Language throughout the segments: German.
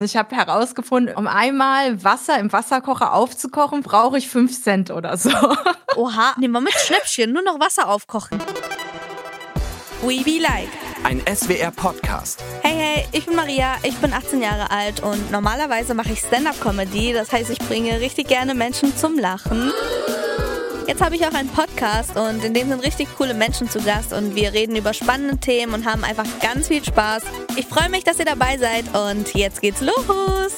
Ich habe herausgefunden, um einmal Wasser im Wasserkocher aufzukochen, brauche ich 5 Cent oder so. Oha, nehmen wir mit Schnäppchen, nur noch Wasser aufkochen. We be like. Ein SWR-Podcast. Hey, hey, ich bin Maria, ich bin 18 Jahre alt und normalerweise mache ich Stand-up-Comedy. Das heißt, ich bringe richtig gerne Menschen zum Lachen. Jetzt habe ich auch einen Podcast und in dem sind richtig coole Menschen zu Gast und wir reden über spannende Themen und haben einfach ganz viel Spaß. Ich freue mich, dass ihr dabei seid und jetzt geht's los.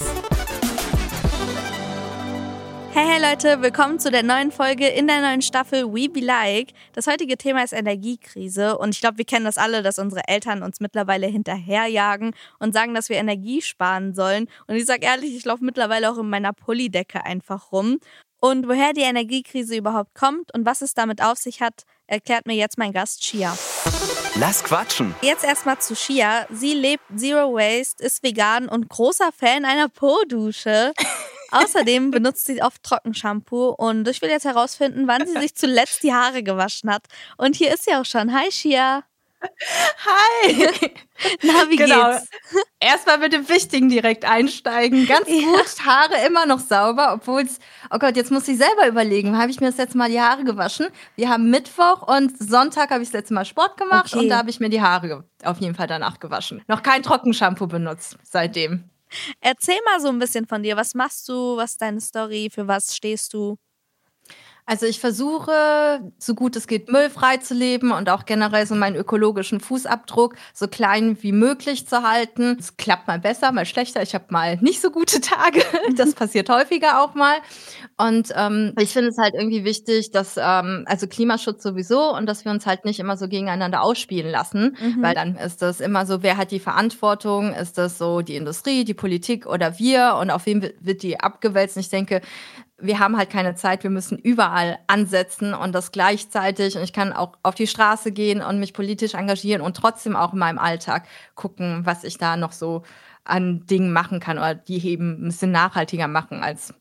Hey, hey Leute, willkommen zu der neuen Folge in der neuen Staffel We Be Like. Das heutige Thema ist Energiekrise und ich glaube, wir kennen das alle, dass unsere Eltern uns mittlerweile hinterherjagen und sagen, dass wir Energie sparen sollen. Und ich sage ehrlich, ich laufe mittlerweile auch in meiner Pullydecke einfach rum. Und woher die Energiekrise überhaupt kommt und was es damit auf sich hat, erklärt mir jetzt mein Gast Shia. Lass quatschen. Jetzt erstmal zu Shia. Sie lebt Zero Waste, ist vegan und großer Fan einer Po-Dusche. Außerdem benutzt sie oft Trockenshampoo und ich will jetzt herausfinden, wann sie sich zuletzt die Haare gewaschen hat. Und hier ist sie auch schon. Hi Shia. Hi! Na, wie genau. geht's? Erstmal mit dem Wichtigen direkt einsteigen. Ganz ja. gut, Haare immer noch sauber, obwohl es, oh Gott, jetzt muss ich selber überlegen, habe ich mir das letzte Mal die Haare gewaschen? Wir haben Mittwoch und Sonntag habe ich das letzte Mal Sport gemacht okay. und da habe ich mir die Haare auf jeden Fall danach gewaschen. Noch kein Trockenshampoo benutzt seitdem. Erzähl mal so ein bisschen von dir. Was machst du? Was ist deine Story? Für was stehst du? Also ich versuche, so gut es geht, müllfrei zu leben und auch generell so meinen ökologischen Fußabdruck so klein wie möglich zu halten. Es klappt mal besser, mal schlechter. Ich habe mal nicht so gute Tage. Das passiert häufiger auch mal. Und ähm, ich finde es halt irgendwie wichtig, dass, ähm, also Klimaschutz sowieso und dass wir uns halt nicht immer so gegeneinander ausspielen lassen, mhm. weil dann ist das immer so, wer hat die Verantwortung? Ist das so die Industrie, die Politik oder wir? Und auf wen wird die abgewälzt? Und ich denke, wir haben halt keine Zeit, wir müssen überall ansetzen und das gleichzeitig. Und ich kann auch auf die Straße gehen und mich politisch engagieren und trotzdem auch in meinem Alltag gucken, was ich da noch so an Dingen machen kann oder die eben ein bisschen nachhaltiger machen, als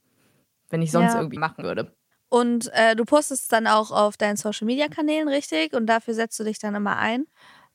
wenn ich sonst ja. irgendwie machen würde. Und äh, du postest dann auch auf deinen Social-Media-Kanälen, richtig? Und dafür setzt du dich dann immer ein?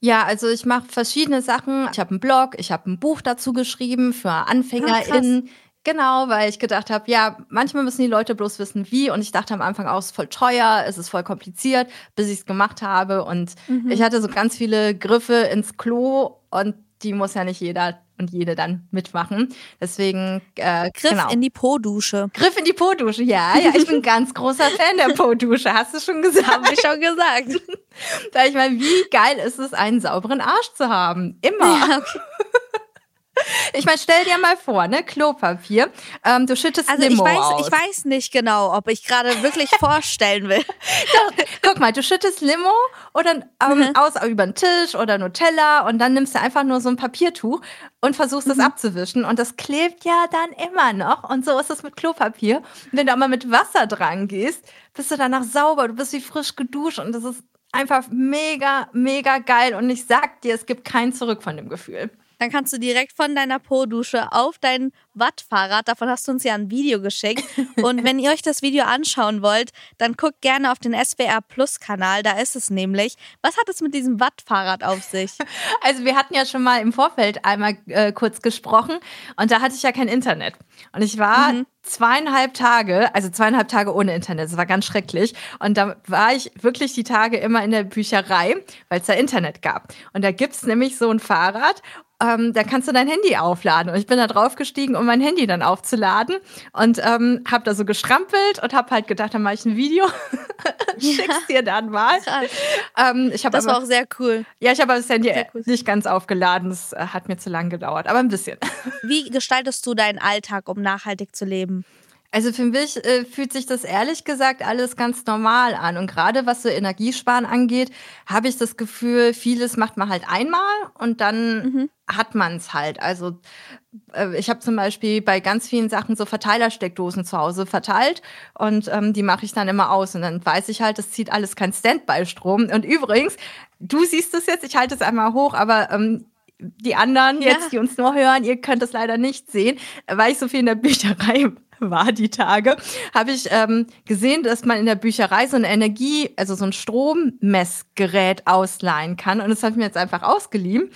Ja, also ich mache verschiedene Sachen. Ich habe einen Blog, ich habe ein Buch dazu geschrieben für AnfängerInnen. Ah, Genau, weil ich gedacht habe, ja, manchmal müssen die Leute bloß wissen, wie. Und ich dachte am Anfang auch, es ist voll teuer, es ist voll kompliziert, bis ich es gemacht habe. Und mhm. ich hatte so ganz viele Griffe ins Klo und die muss ja nicht jeder und jede dann mitmachen. Deswegen äh, Griff genau. in die Po-Dusche. Griff in die Po-Dusche, ja, ja. Ich bin ganz großer Fan der Po-Dusche. Hast du schon gesagt? Habe ich schon gesagt. da ich meine, wie geil ist es, einen sauberen Arsch zu haben? Immer. Ja, okay. Ich meine, stell dir mal vor, ne, Klopapier. Ähm, du schüttest also Limo ich weiß, aus. ich weiß nicht genau, ob ich gerade wirklich vorstellen will. Doch, guck mal, du schüttest Limo oder ähm, mhm. aus über den Tisch oder Nutella und dann nimmst du einfach nur so ein Papiertuch und versuchst es mhm. abzuwischen und das klebt ja dann immer noch und so ist es mit Klopapier. Und wenn du aber mit Wasser dran gehst, bist du danach sauber, du bist wie frisch geduscht und das ist einfach mega, mega geil und ich sag dir, es gibt kein Zurück von dem Gefühl. Dann kannst du direkt von deiner Po-Dusche auf dein Wattfahrrad, davon hast du uns ja ein Video geschickt. Und wenn ihr euch das Video anschauen wollt, dann guckt gerne auf den SWR Plus Kanal, da ist es nämlich. Was hat es mit diesem Wattfahrrad auf sich? Also wir hatten ja schon mal im Vorfeld einmal äh, kurz gesprochen und da hatte ich ja kein Internet. Und ich war mhm. zweieinhalb Tage, also zweieinhalb Tage ohne Internet, das war ganz schrecklich. Und da war ich wirklich die Tage immer in der Bücherei, weil es da Internet gab. Und da gibt es nämlich so ein Fahrrad ähm, da kannst du dein Handy aufladen. Und ich bin da drauf gestiegen, um mein Handy dann aufzuladen und ähm, habe da so gestrampelt und habe halt gedacht, dann mache ich ein Video, schick's dir dann mal. Ähm, ich das aber, war auch sehr cool. Ja, ich habe das Handy cool. nicht ganz aufgeladen. Das äh, hat mir zu lang gedauert, aber ein bisschen. Wie gestaltest du deinen Alltag, um nachhaltig zu leben? Also für mich äh, fühlt sich das ehrlich gesagt alles ganz normal an. Und gerade was so Energiesparen angeht, habe ich das Gefühl, vieles macht man halt einmal und dann mhm. hat man es halt. Also äh, ich habe zum Beispiel bei ganz vielen Sachen so Verteilersteckdosen zu Hause verteilt und ähm, die mache ich dann immer aus. Und dann weiß ich halt, das zieht alles kein Standby-Strom. Und übrigens, du siehst es jetzt, ich halte es einmal hoch, aber ähm, die anderen jetzt, ja. die uns nur hören, ihr könnt es leider nicht sehen, weil ich so viel in der Bücherei war die Tage, habe ich ähm, gesehen, dass man in der Bücherei so eine Energie, also so ein Strommessgerät ausleihen kann. Und das habe ich mir jetzt einfach ausgeliehen.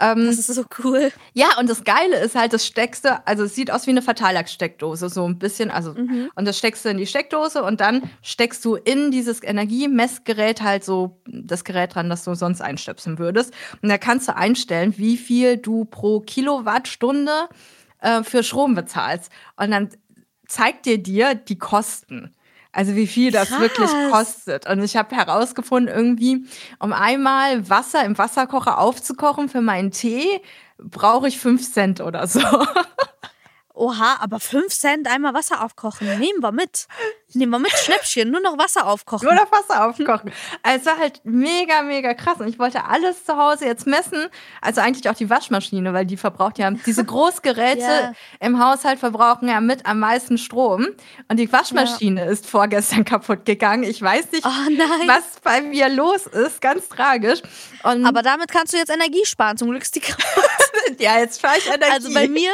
Ähm, das ist so cool. Ja, und das Geile ist halt, das steckst du, also es sieht aus wie eine Verteilersteckdose, so ein bisschen, also, mhm. und das steckst du in die Steckdose und dann steckst du in dieses Energiemessgerät halt so das Gerät dran, das du sonst einstöpseln würdest. Und da kannst du einstellen, wie viel du pro Kilowattstunde äh, für Strom bezahlst. Und dann zeigt dir dir die Kosten. Also wie viel das Krass. wirklich kostet. Und ich habe herausgefunden, irgendwie, um einmal Wasser im Wasserkocher aufzukochen für meinen Tee, brauche ich fünf Cent oder so. Oha, aber 5 Cent einmal Wasser aufkochen. Nehmen wir mit. Nehmen wir mit Schnäppchen, nur noch Wasser aufkochen. Nur noch Wasser aufkochen. Also es war halt mega, mega krass. Und ich wollte alles zu Hause jetzt messen. Also eigentlich auch die Waschmaschine, weil die verbraucht ja, diese Großgeräte yeah. im Haushalt verbrauchen ja mit am meisten Strom. Und die Waschmaschine ja. ist vorgestern kaputt gegangen. Ich weiß nicht, oh was bei mir los ist. Ganz tragisch. Und aber damit kannst du jetzt Energie sparen. Zum Glück ist die kaputt. ja, jetzt fahre ich Energie. Also bei mir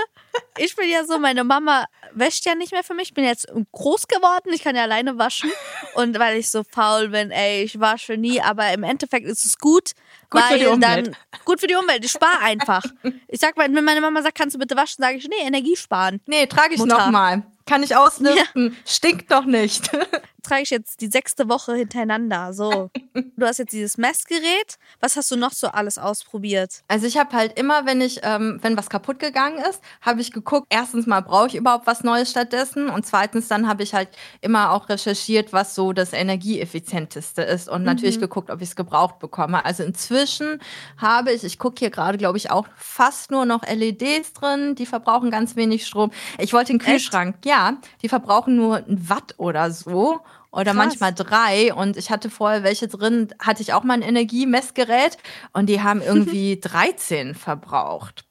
ich bin ja so, meine Mama wäscht ja nicht mehr für mich. Ich bin jetzt groß geworden, ich kann ja alleine waschen. Und weil ich so faul bin, ey, ich wasche nie. Aber im Endeffekt ist es gut, gut weil für die Umwelt. dann gut für die Umwelt. Ich spare einfach. Ich sag mal, wenn meine Mama sagt, kannst du bitte waschen, sage ich, nee, Energie sparen. Nee, trage ich nochmal. Kann ich ausnisten. Ja. Stinkt doch nicht. Trage ich jetzt die sechste Woche hintereinander. So. Du hast jetzt dieses Messgerät. Was hast du noch so alles ausprobiert? Also ich habe halt immer, wenn ich, ähm, wenn was kaputt gegangen ist, habe ich geguckt, erstens mal brauche ich überhaupt was Neues stattdessen und zweitens dann habe ich halt immer auch recherchiert, was so das energieeffizienteste ist und mhm. natürlich geguckt, ob ich es gebraucht bekomme. Also inzwischen habe ich, ich gucke hier gerade, glaube ich, auch fast nur noch LEDs drin, die verbrauchen ganz wenig Strom. Ich wollte den Kühlschrank, Echt? ja, ja, die verbrauchen nur ein Watt oder so oder Krass. manchmal drei. Und ich hatte vorher welche drin, hatte ich auch mal ein Energiemessgerät und die haben irgendwie 13 verbraucht.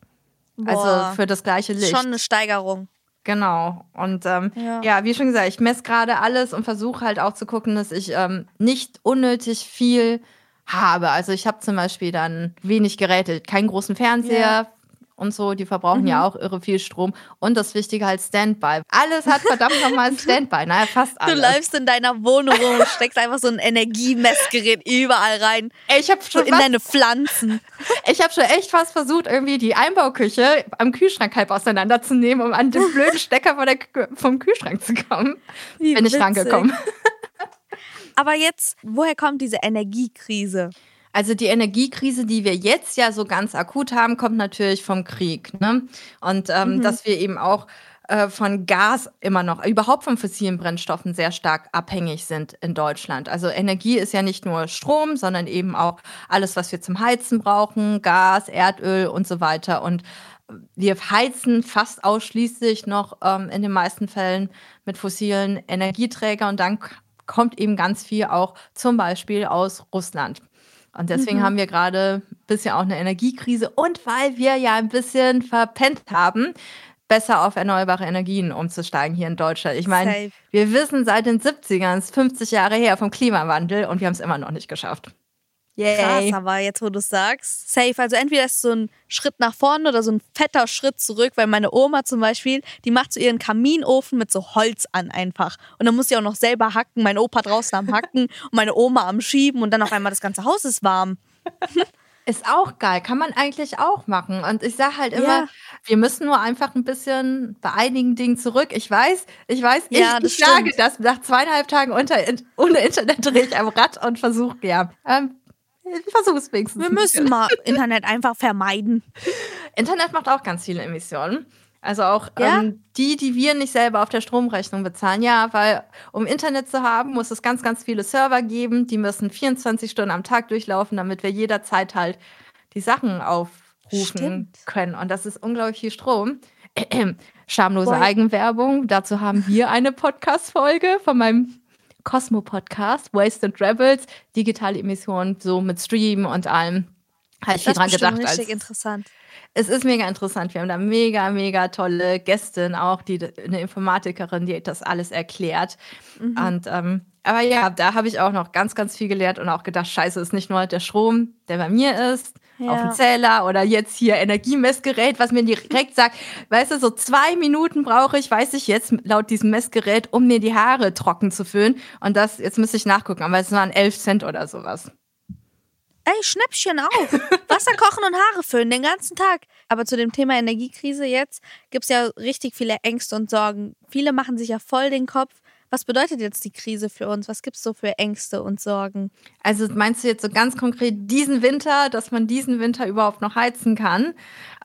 Also Boah. Also für das gleiche Licht. Schon eine Steigerung. Genau. Und ähm, ja. ja. wie schon gesagt, ich messe gerade alles und versuche halt auch zu gucken, dass ich ähm, nicht unnötig viel habe. Also ich habe zum Beispiel dann wenig Geräte, keinen großen Fernseher, ja und so, die verbrauchen mhm. ja auch irre viel Strom. Und das Wichtige halt Standby. Alles hat verdammt nochmal Standby, naja, fast alles. Du läufst in deiner Wohnung rum, steckst einfach so ein Energiemessgerät überall rein. Ich habe schon in fast, deine Pflanzen. Ich habe schon echt fast versucht, irgendwie die Einbauküche am Kühlschrank halb auseinanderzunehmen, um an den blöden Stecker von der, vom Kühlschrank zu kommen. Wie Bin witzig. ich rangekommen. Aber jetzt, woher kommt diese Energiekrise? Also die Energiekrise, die wir jetzt ja so ganz akut haben, kommt natürlich vom Krieg. Ne? Und ähm, mhm. dass wir eben auch äh, von Gas immer noch, überhaupt von fossilen Brennstoffen sehr stark abhängig sind in Deutschland. Also Energie ist ja nicht nur Strom, sondern eben auch alles, was wir zum Heizen brauchen, Gas, Erdöl und so weiter. Und wir heizen fast ausschließlich noch ähm, in den meisten Fällen mit fossilen Energieträgern und dann kommt eben ganz viel auch zum Beispiel aus Russland. Und deswegen mhm. haben wir gerade ein bisschen auch eine Energiekrise und weil wir ja ein bisschen verpennt haben, besser auf erneuerbare Energien umzusteigen hier in Deutschland. Ich meine, wir wissen seit den 70ern, 50 Jahre her vom Klimawandel und wir haben es immer noch nicht geschafft. Yay. Krass, aber jetzt, wo du sagst, safe. Also entweder ist so ein Schritt nach vorne oder so ein fetter Schritt zurück, weil meine Oma zum Beispiel, die macht so ihren Kaminofen mit so Holz an einfach. Und dann muss sie auch noch selber hacken, mein Opa draußen am Hacken und meine Oma am Schieben und dann auf einmal das ganze Haus ist warm. Ist auch geil, kann man eigentlich auch machen. Und ich sage halt immer, ja. wir müssen nur einfach ein bisschen bei einigen Dingen zurück. Ich weiß, ich weiß, ja, ich, ich sage das nach zweieinhalb Tagen unter, ohne Internet drehe ich am Rad und versuche, ja, ähm, ich versuche es wenigstens. Wir müssen mal Internet einfach vermeiden. Internet macht auch ganz viele Emissionen. Also auch ja? ähm, die, die wir nicht selber auf der Stromrechnung bezahlen. Ja, weil um Internet zu haben, muss es ganz, ganz viele Server geben. Die müssen 24 Stunden am Tag durchlaufen, damit wir jederzeit halt die Sachen aufrufen Stimmt. können. Und das ist unglaublich viel Strom. Schamlose Boy. Eigenwerbung. Dazu haben wir eine Podcast-Folge von meinem Cosmo-Podcast, Waste and Rebels, digitale Emissionen, so mit Stream und allem. Habe ich viel dran gedacht. Das ist richtig interessant. Es ist mega interessant. Wir haben da mega, mega tolle Gästin auch, die eine Informatikerin, die das alles erklärt. Mhm. Und ähm, aber ja, da habe ich auch noch ganz, ganz viel gelernt und auch gedacht, scheiße, ist nicht nur der Strom, der bei mir ist Ja. auf den Zähler oder jetzt hier Energiemessgerät, was mir direkt sagt, weißt du, so zwei Minuten brauche ich, weiß ich jetzt laut diesem Messgerät, um mir die Haare trocken zu föhnen. Und das, jetzt müsste ich nachgucken, aber es waren 11 Cent oder sowas. Ey, Schnäppchen auf. Wasser kochen und Haare föhnen den ganzen Tag. Aber zu dem Thema Energiekrise jetzt gibt's ja richtig viele Ängste und Sorgen. Viele machen sich ja voll den Kopf. Was bedeutet jetzt die Krise für uns? Was gibt's so für Ängste und Sorgen? Also meinst du jetzt so ganz konkret diesen Winter, dass man diesen Winter überhaupt noch heizen kann?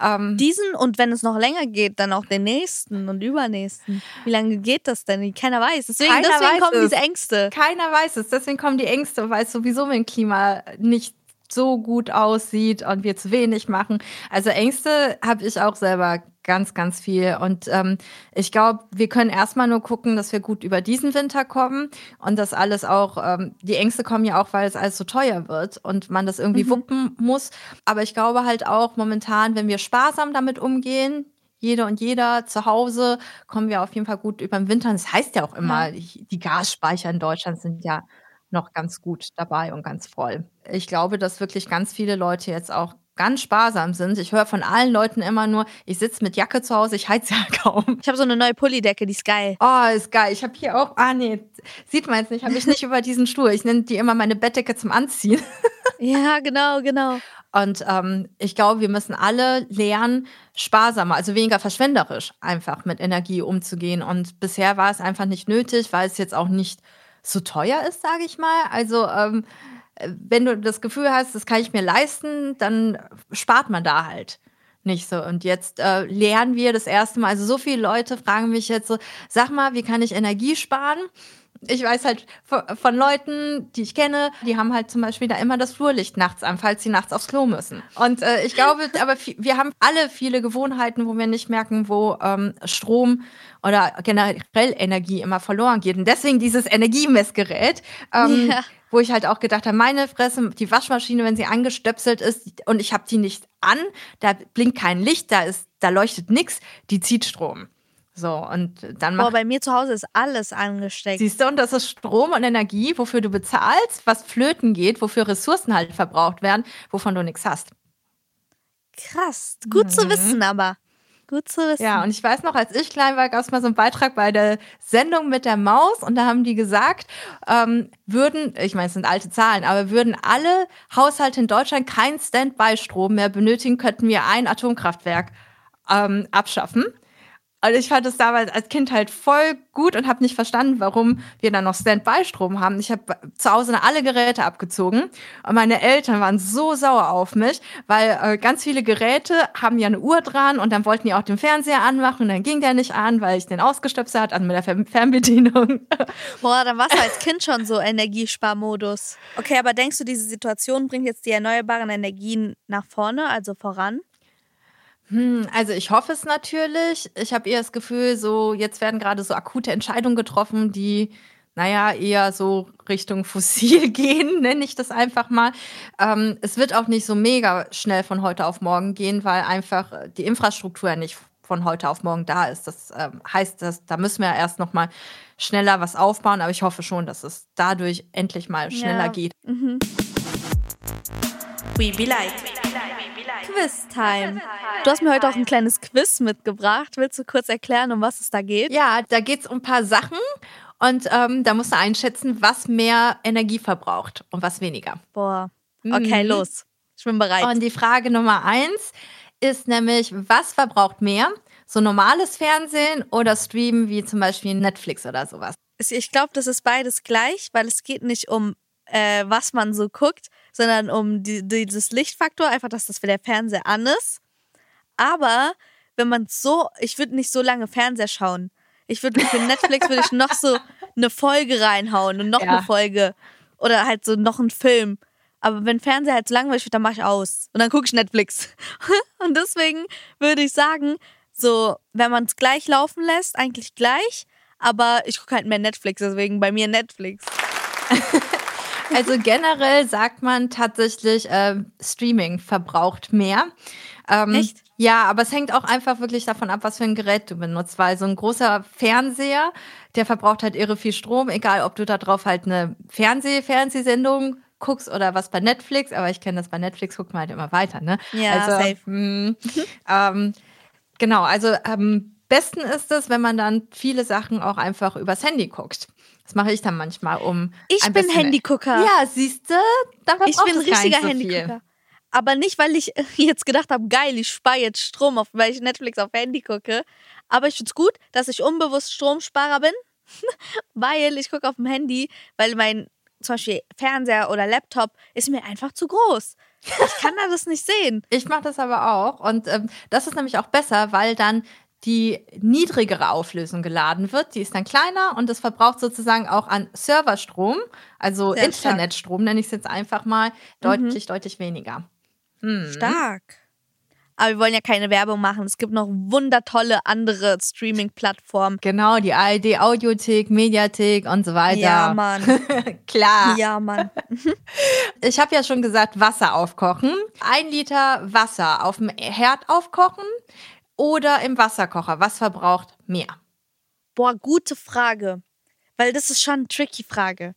Ähm, Diesen und wenn es noch länger geht, dann auch den nächsten und übernächsten. Wie lange geht das denn? Keiner weiß. Deswegen, Keiner deswegen weiß kommen es. diese Ängste. keiner weiß es, deswegen kommen die Ängste, weil es sowieso mit dem Klima nicht so gut aussieht und wir zu wenig machen. Also Ängste habe ich auch selber ganz, ganz viel. Und ähm, ich glaube, wir können erstmal nur gucken, dass wir gut über diesen Winter kommen und das alles auch, ähm, die Ängste kommen ja auch, weil es alles so teuer wird und man das irgendwie Mhm. wuppen muss. Aber ich glaube halt auch momentan, wenn wir sparsam damit umgehen, jede und jeder zu Hause, kommen wir auf jeden Fall gut über den Winter. Und das heißt ja auch immer, die Gasspeicher in Deutschland sind ja noch ganz gut dabei und ganz voll. Ich glaube, dass wirklich ganz viele Leute jetzt auch ganz sparsam sind. Ich höre von allen Leuten immer nur, ich sitze mit Jacke zu Hause, ich heiz ja kaum. Ich habe so eine neue Pullidecke, die ist geil. Oh, ist geil. Ich habe hier auch, ah nee, sieht man jetzt nicht, habe ich nicht über diesen Stuhl. Ich nenne die immer meine Bettdecke zum Anziehen. Ja, genau, genau. Und ähm, ich glaube, wir müssen alle lernen, sparsamer, also weniger verschwenderisch einfach mit Energie umzugehen. Und bisher war es einfach nicht nötig, weil es jetzt auch nicht so teuer ist, sage ich mal. Also ähm, wenn du das Gefühl hast, das kann ich mir leisten, dann spart man da halt nicht so. Und jetzt äh, lernen wir das erste Mal, also so viele Leute fragen mich jetzt so, sag mal, wie kann ich Energie sparen? Ich weiß halt von, Leuten, die ich kenne, die haben halt zum Beispiel da immer das Flurlicht nachts an, falls sie nachts aufs Klo müssen. Und äh, ich glaube, aber wir haben alle viele Gewohnheiten, wo wir nicht merken, wo ähm, Strom oder generell Energie immer verloren geht. Und deswegen dieses Energiemessgerät, ähm, Ja. Wo ich halt auch gedacht habe, meine Fresse, die Waschmaschine, wenn sie angestöpselt ist und ich habe die nicht an, da blinkt kein Licht, da ist, da leuchtet nix, die zieht Strom. So, und dann Boah, macht bei mir zu Hause ist alles angesteckt. Siehst du, und das ist Strom und Energie, wofür du bezahlst, was flöten geht, wofür Ressourcen halt verbraucht werden, wovon du nichts hast. Krass. Gut zu wissen, aber. Gut zu wissen. Ja, und ich weiß noch, als ich klein war, gab es mal so einen Beitrag bei der Sendung mit der Maus und da haben die gesagt, ähm, würden, ich meine, es sind alte Zahlen, aber würden alle Haushalte in Deutschland keinen Standby-Strom mehr benötigen, könnten wir ein Atomkraftwerk ähm, abschaffen. Und ich fand es damals als Kind halt voll gut und habe nicht verstanden, warum wir dann noch Standby-Strom haben. Ich habe zu Hause alle Geräte abgezogen und meine Eltern waren so sauer auf mich, weil äh, ganz viele Geräte haben ja eine Uhr dran und dann wollten die auch den Fernseher anmachen und dann ging der nicht an, weil ich den ausgestöpselt hat, also mit der Fern Fernbedienung. Boah, dann warst du als Kind schon so Energiesparmodus. Okay, aber denkst du, diese Situation bringt jetzt die erneuerbaren Energien nach vorne, also voran? Hm, also ich hoffe es natürlich. Ich habe eher das Gefühl, so jetzt werden gerade so akute Entscheidungen getroffen, die naja, eher so Richtung fossil gehen, nenne ich das einfach mal. Ähm, es wird auch nicht so mega schnell von heute auf morgen gehen, weil einfach die Infrastruktur ja nicht von heute auf morgen da ist. Das ähm, heißt, dass, da müssen wir ja erst noch mal schneller was aufbauen, aber ich hoffe schon, dass es dadurch endlich mal schneller Ja. geht. We be like. Quiz-Time. Du hast mir heute auch ein kleines Quiz mitgebracht. Willst du kurz erklären, um was es da geht? Ja, da geht's um ein paar Sachen und ähm, da musst du einschätzen, was mehr Energie verbraucht und was weniger. Boah. Okay, Mhm. los. Ich bin bereit. Und die Frage Nummer eins ist nämlich, was verbraucht mehr? So normales Fernsehen oder Streamen wie zum Beispiel Netflix oder sowas? Es- ich glaube, das ist beides gleich, weil es geht nicht um, äh, was man so guckt, sondern um die, dieses Lichtfaktor, einfach, dass das für der Fernseher an ist. Aber wenn man so, ich würde nicht so lange Fernseher schauen. Ich würde für Netflix würde ich noch so eine Folge reinhauen und noch Ja. eine Folge oder halt so noch einen Film. Aber wenn Fernseher halt so langweilig wird, dann mache ich aus und dann gucke ich Netflix. und deswegen würde ich sagen, so wenn man es gleich laufen lässt, eigentlich gleich, aber ich gucke halt mehr Netflix, deswegen bei mir Netflix. Also generell sagt man tatsächlich, ähm, Streaming verbraucht mehr. Ähm, Echt? Ja, aber es hängt auch einfach wirklich davon ab, was für ein Gerät du benutzt, weil so ein großer Fernseher, der verbraucht halt irre viel Strom, egal ob du da drauf halt eine Fernseh Fernsehsendung guckst oder was bei Netflix, aber ich kenne das bei Netflix, guckt man halt immer weiter, ne? Ja, also, safe. mh, ähm, genau, also am besten ist es, wenn man dann viele Sachen auch einfach übers Handy guckt. Das mache ich dann manchmal, um. Ich bin Handygucker. Ja, siehst du? ich bin ein richtiger Handygucker. Aber nicht, weil ich jetzt gedacht habe, geil, ich spare jetzt Strom, auf, weil ich Netflix auf Handy gucke. Aber ich finde es gut, dass ich unbewusst Stromsparer bin, weil ich gucke auf dem Handy, weil mein zum Beispiel Fernseher oder Laptop ist mir einfach zu groß. Ich kann da das nicht sehen. Ich mache das aber auch. Und ähm, das ist nämlich auch besser, weil dann die niedrigere Auflösung geladen wird. Die ist dann kleiner und das verbraucht sozusagen auch an Serverstrom, also Sehr Internetstrom, nenne ich es jetzt einfach mal, deutlich, deutlich weniger. Hm. Stark. Aber wir wollen ja keine Werbung machen. Es gibt noch wundertolle andere Streaming-Plattformen. Genau, die ARD Audiothek, Mediathek und so weiter. Ja, Mann. Klar. Ja, Mann. Ich habe ja schon gesagt, Wasser aufkochen. Ein Liter Wasser auf dem Herd aufkochen oder im Wasserkocher. Was verbraucht mehr? Boah, gute Frage. Weil das ist schon eine tricky Frage.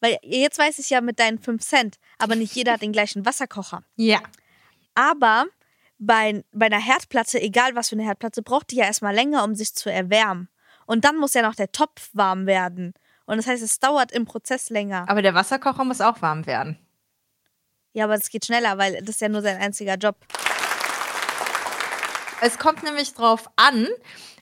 Weil jetzt weiß ich ja mit deinen 5 Cent, aber nicht jeder hat den gleichen Wasserkocher. Ja. Aber bei, bei einer Herdplatte, egal was für eine Herdplatte, braucht die ja erstmal länger, um sich zu erwärmen. Und dann muss ja noch der Topf warm werden. Und das heißt, es dauert im Prozess länger. Aber der Wasserkocher muss auch warm werden. Ja, aber es geht schneller, weil das ist ja nur sein einziger Job. Es kommt nämlich drauf an.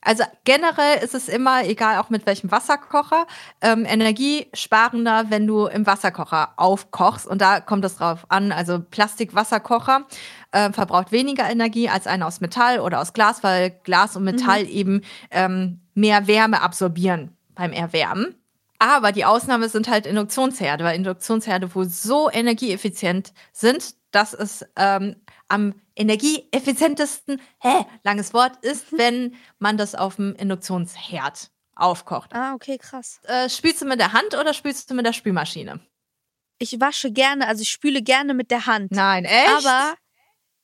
Also generell ist es immer, egal auch mit welchem Wasserkocher, ähm, energiesparender, wenn du im Wasserkocher aufkochst. Und da kommt es drauf an. Also Plastikwasserkocher äh, verbraucht weniger Energie als einer aus Metall oder aus Glas, weil Glas und Metall eben ähm, mehr Wärme absorbieren beim Erwärmen. Aber die Ausnahme sind halt Induktionsherde, weil Induktionsherde wohl so energieeffizient sind, dass es ähm, am energieeffizientesten, hä, langes Wort, ist, wenn man das auf dem Induktionsherd aufkocht. Ah, okay, krass. Äh, spülst du mit der Hand oder spülst du mit der Spülmaschine? Ich wasche gerne, also ich spüle gerne mit der Hand. Nein, echt? Aber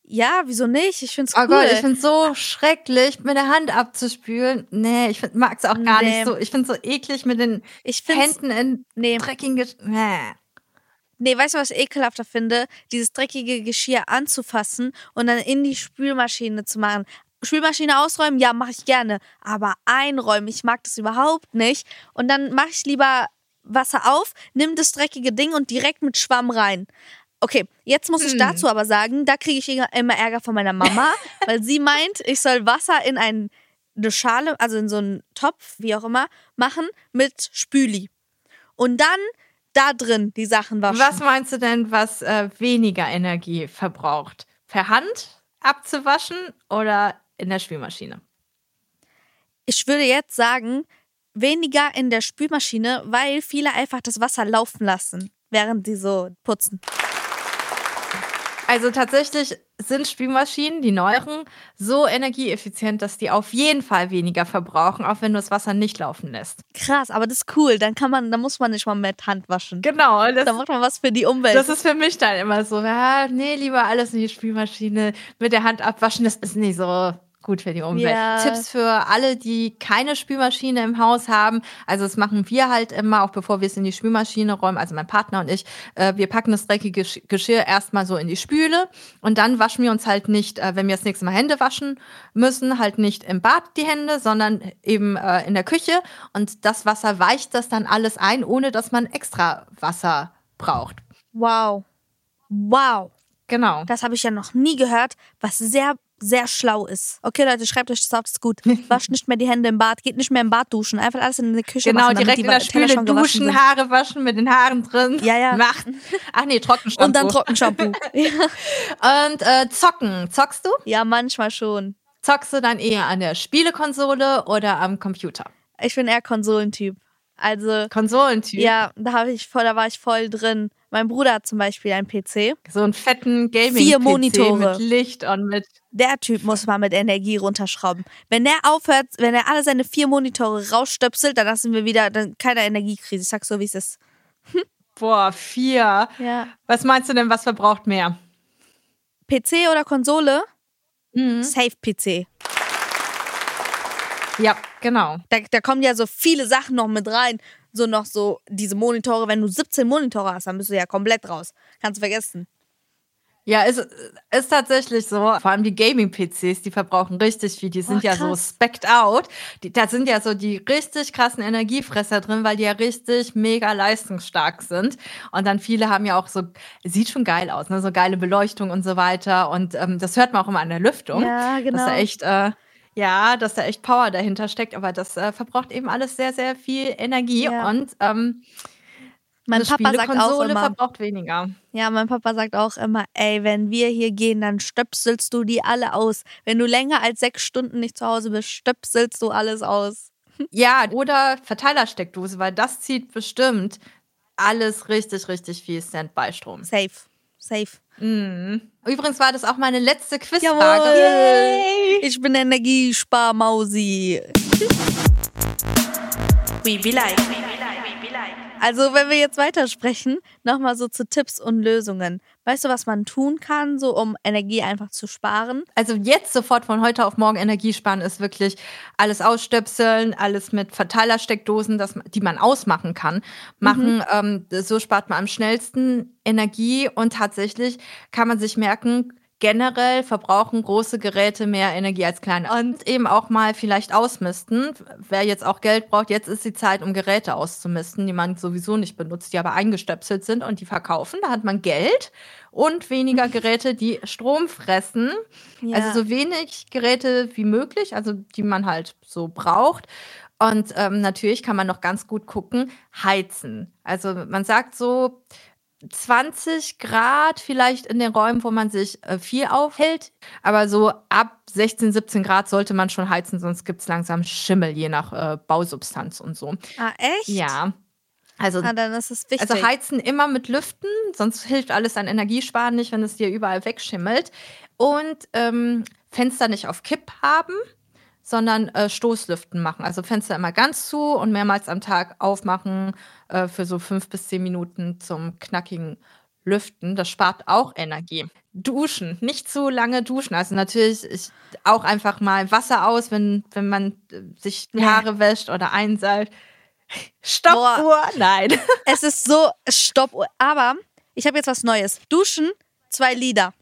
ja, wieso nicht? Ich find's Oh cool. Gott, ich find's so schrecklich, mit der Hand abzuspülen. Nee, ich find, mag's auch gar Nee. nicht so. Ich find's so eklig mit den Händen in nee, dreckigen Nee. Nee, weißt du, was ich ekelhafter finde? Dieses dreckige Geschirr anzufassen und dann in die Spülmaschine zu machen. Spülmaschine ausräumen, ja, mache ich gerne. Aber einräumen, ich mag das überhaupt nicht. Und dann mache ich lieber Wasser auf, nimm das dreckige Ding und direkt mit Schwamm rein. Okay, jetzt muss ich Hm. dazu aber sagen, da kriege ich immer Ärger von meiner Mama, weil sie meint, ich soll Wasser in ein, eine Schale, also in so einen Topf, wie auch immer, machen mit Spüli. Und dann da drin die Sachen waschen. Was meinst du denn, was äh, weniger Energie verbraucht? Per Hand abzuwaschen oder in der Spülmaschine? Ich würde jetzt sagen, weniger in der Spülmaschine, weil viele einfach das Wasser laufen lassen, während sie so putzen. Also tatsächlich sind Spülmaschinen, die neueren, so energieeffizient, dass die auf jeden Fall weniger verbrauchen, auch wenn du das Wasser nicht laufen lässt. Krass, aber das ist cool. Dann kann man, dann muss man nicht mal mit Hand waschen. Genau, das, Dann macht man was für die Umwelt. das ist für mich dann immer so, ja, nee, lieber alles in die Spülmaschine, mit der Hand abwaschen, das ist nicht so gut für die Umwelt. Ja. Tipps für alle, die keine Spülmaschine im Haus haben. Also das machen wir halt immer, auch bevor wir es in die Spülmaschine räumen, also mein Partner und ich, äh, wir packen das dreckige Gesch- Geschirr erstmal so in die Spüle und dann waschen wir uns halt nicht, äh, wenn wir das nächste Mal Hände waschen müssen, halt nicht im Bad die Hände, sondern eben äh, in der Küche und das Wasser weicht das dann alles ein, ohne dass man extra Wasser braucht. wow. Wow. Genau. Das habe ich ja noch nie gehört, was sehr, sehr schlau ist. Okay, Leute, schreibt euch das auf, das ist gut. Wascht nicht mehr die Hände im Bad, geht nicht mehr im Bad duschen, einfach alles in die Küche Genau, machen, damit direkt die in der Spüle duschen. Haare waschen mit den Haaren drin. Ja, ja. Macht. Ach nee, Trockenshampoo. Und dann Trockenshampoo. ja. Und äh, zocken. Zockst du? ja, manchmal schon. Zockst du dann eher an der Spielekonsole oder am Computer? Ich bin eher Konsolentyp. Also, Konsolentyp. ja, da habe ich voll, da war ich voll drin. Mein Bruder hat zum Beispiel einen PC. So einen fetten gaming Vier Monitore. mit Licht und mit. Der Typ muss mal mit Energie runterschrauben. Wenn der aufhört, wenn er alle seine vier Monitore rausstöpselt, dann sind wir wieder dann keine Energiekrise. Ich sag so, wie es ist. Boah, vier. Ja. Was meinst du denn, was verbraucht mehr? PC oder Konsole? Mhm. Safe PC. Ja, genau. Da, da kommen ja so viele Sachen noch mit rein. So noch so diese Monitore, wenn du 17 Monitore hast, dann bist du ja komplett raus. Kannst du vergessen. Ja, ist, ist tatsächlich so. Vor allem die Gaming-PCs, die verbrauchen richtig viel. Die sind Oh, ja so specked out. Die, da sind ja so die richtig krassen Energiefresser drin, weil die ja richtig mega leistungsstark sind. Und dann viele haben ja auch so, sieht schon geil aus, ne? so geile Beleuchtung und so weiter. Und ähm, das hört man auch immer an der Lüftung. Ja, genau. Dass da echt, äh, ja, dass da echt Power dahinter steckt. Aber das äh, verbraucht eben alles sehr, sehr viel Energie. Ja. Und ähm, Mein Papa sagt auch immer, verbraucht weniger. ja, mein Papa sagt auch immer, ey, wenn wir hier gehen, dann stöpselst du die alle aus. Wenn du länger als sechs Stunden nicht zu Hause bist, stöpselst du alles aus. Ja, oder Verteilersteckdose, weil das zieht bestimmt alles richtig, richtig viel Standby-Strom. Safe. Safe. Mhm. Übrigens war das auch meine letzte. Quizfrage. Yay! Ich bin Energiesparmausi. We be like. Also, wenn wir jetzt weitersprechen, nochmal so zu Tipps und Lösungen. Weißt du, was man tun kann, so um Energie einfach zu sparen? Also jetzt sofort von heute auf morgen Energie sparen ist wirklich alles ausstöpseln, alles mit Verteilersteckdosen, das, die man ausmachen kann, machen. Ähm, so spart man am schnellsten Energie und tatsächlich kann man sich merken, generell verbrauchen große Geräte mehr Energie als kleine. Und eben auch mal vielleicht ausmisten. Wer jetzt auch Geld braucht, jetzt ist die Zeit, um Geräte auszumisten, die man sowieso nicht benutzt, die aber eingestöpselt sind und die verkaufen. Da hat man Geld und weniger Geräte, die Strom fressen. Ja. Also so wenig Geräte wie möglich, also die man halt so braucht. Und ähm, natürlich kann man noch ganz gut gucken, heizen. Also man sagt so 20 Grad vielleicht in den Räumen, wo man sich äh, viel aufhält. Aber so ab 16, 17 Grad sollte man schon heizen, sonst gibt es langsam Schimmel, je nach äh, Bausubstanz und so. Ah, echt? Ja. Also Ah, dann ist es wichtig. also heizen immer mit Lüften, sonst hilft alles an Energiesparen nicht, wenn es dir überall wegschimmelt. Und ähm, Fenster nicht auf Kipp haben, sondern äh, Stoßlüften machen. Also Fenster immer ganz zu und mehrmals am Tag aufmachen äh, für so fünf bis zehn Minuten zum knackigen Lüften. Das spart auch Energie. Duschen, nicht zu lange duschen. Also natürlich ich, auch einfach mal Wasser aus, wenn, wenn man äh, sich die. Haare wäscht oder einseilt. Stoppuhr, nein. es ist so Stopp. Aber ich habe jetzt was Neues. Duschen, zwei Lieder.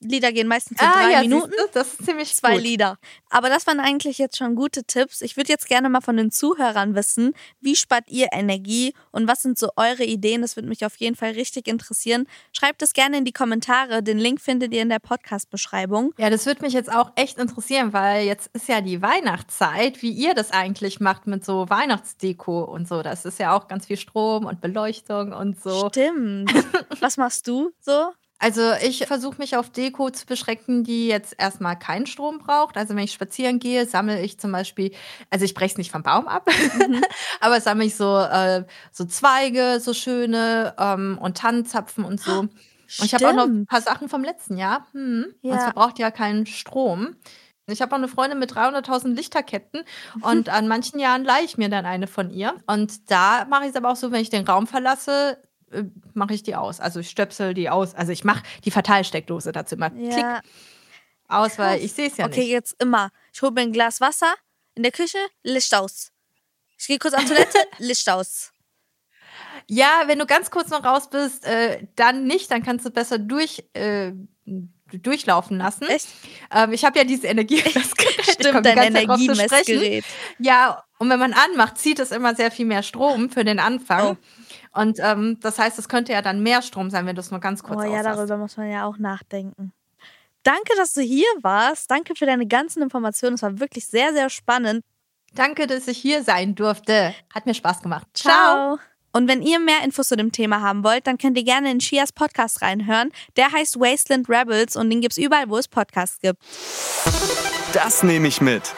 Lieder gehen meistens in drei Minuten. siehst du, das ist ziemlich Zwei gut. Lieder. Aber das waren eigentlich jetzt schon gute Tipps. Ich würde jetzt gerne mal von den Zuhörern wissen, wie spart ihr Energie und was sind so eure Ideen? Das würde mich auf jeden Fall richtig interessieren. Schreibt es gerne in die Kommentare. Den Link findet ihr in der Podcast-Beschreibung. Ja, das würde mich jetzt auch echt interessieren, weil jetzt ist ja die Weihnachtszeit, wie ihr das eigentlich macht mit so Weihnachtsdeko und so. Das ist ja auch ganz viel Strom und Beleuchtung und so. Stimmt. was machst du so? Also ich versuche mich auf Deko zu beschränken, die jetzt erstmal keinen Strom braucht. Also wenn ich spazieren gehe, sammle ich zum Beispiel, also ich breche es nicht vom Baum ab, aber sammle ich so, äh, so Zweige, so schöne ähm, und Tannenzapfen und so. Und ich habe auch noch ein paar Sachen vom letzten Jahr. Hm. Und Ja. es verbraucht ja keinen Strom. Ich habe auch eine Freundin mit 300.000 Lichterketten und an manchen Jahren leihe ich mir dann eine von ihr. Und da mache ich es aber auch so, wenn ich den Raum verlasse, äh, mache ich die aus. Also ich stöpsel die aus. Also ich mache die Verteilsteckdose dazu immer klick Ja. aus, weil ich sehe es ja okay, nicht. jetzt immer. Ich hole mir ein Glas Wasser in der Küche, Licht aus. Ich gehe kurz auf Toilette, Licht aus. Ja, wenn du ganz kurz noch raus bist, äh, dann nicht, dann kannst du besser durch, äh, durchlaufen lassen. Echt? Ähm, ich habe ja dieses Energiemessgerät. Stimmt, dein. Energiemessgerät. Ja, und wenn man anmacht, zieht es immer sehr viel mehr Strom für den Anfang. Oh. Und ähm, das heißt, es könnte ja dann mehr Strom sein, wenn du es nur ganz kurz Oh ja, darüber muss man ja auch nachdenken. Danke, dass du hier warst. Danke für deine ganzen Informationen. Es war wirklich sehr, sehr spannend. Danke, dass ich hier sein durfte. Hat mir Spaß gemacht. Ciao. Und wenn ihr mehr Infos zu dem Thema haben wollt, dann könnt ihr gerne in Shias Podcast reinhören. Der heißt Wasteland Rebels und den gibt's überall, wo es Podcasts gibt. Das nehme ich mit.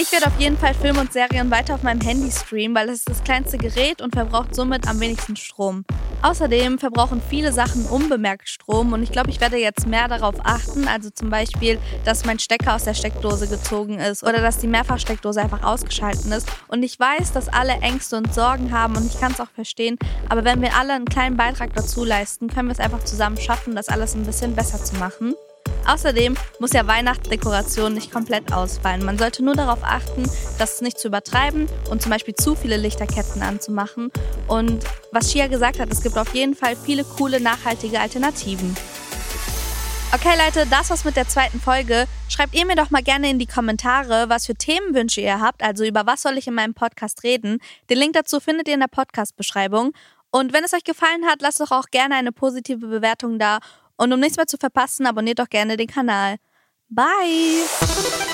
Ich werde auf jeden Fall Filme und Serien weiter auf meinem Handy streamen, weil es ist das kleinste Gerät und verbraucht somit am wenigsten Strom. Außerdem verbrauchen viele Sachen unbemerkt Strom und ich glaube, ich werde jetzt mehr darauf achten, also zum Beispiel, dass mein Stecker aus der Steckdose gezogen ist oder dass die Mehrfachsteckdose einfach ausgeschalten ist. Und ich weiß, dass alle Ängste und Sorgen haben und ich kann es auch verstehen, aber wenn wir alle einen kleinen Beitrag dazu leisten, können wir es einfach zusammen schaffen, das alles ein bisschen besser zu machen. Außerdem muss ja Weihnachtsdekoration nicht komplett ausfallen. Man sollte nur darauf achten, das nicht zu übertreiben und zum Beispiel zu viele Lichterketten anzumachen. Und was Shia gesagt hat, es gibt auf jeden Fall viele coole, nachhaltige Alternativen. Okay, Leute, das war's mit der zweiten Folge. Schreibt ihr mir doch mal gerne in die Kommentare, was für Themenwünsche ihr habt. Also über was soll ich in meinem Podcast reden. Den Link dazu findet ihr in der Podcast-Beschreibung. Und wenn es euch gefallen hat, lasst doch auch gerne eine positive Bewertung da. Und um nichts mehr zu verpassen, abonniert doch gerne den Kanal. Bye!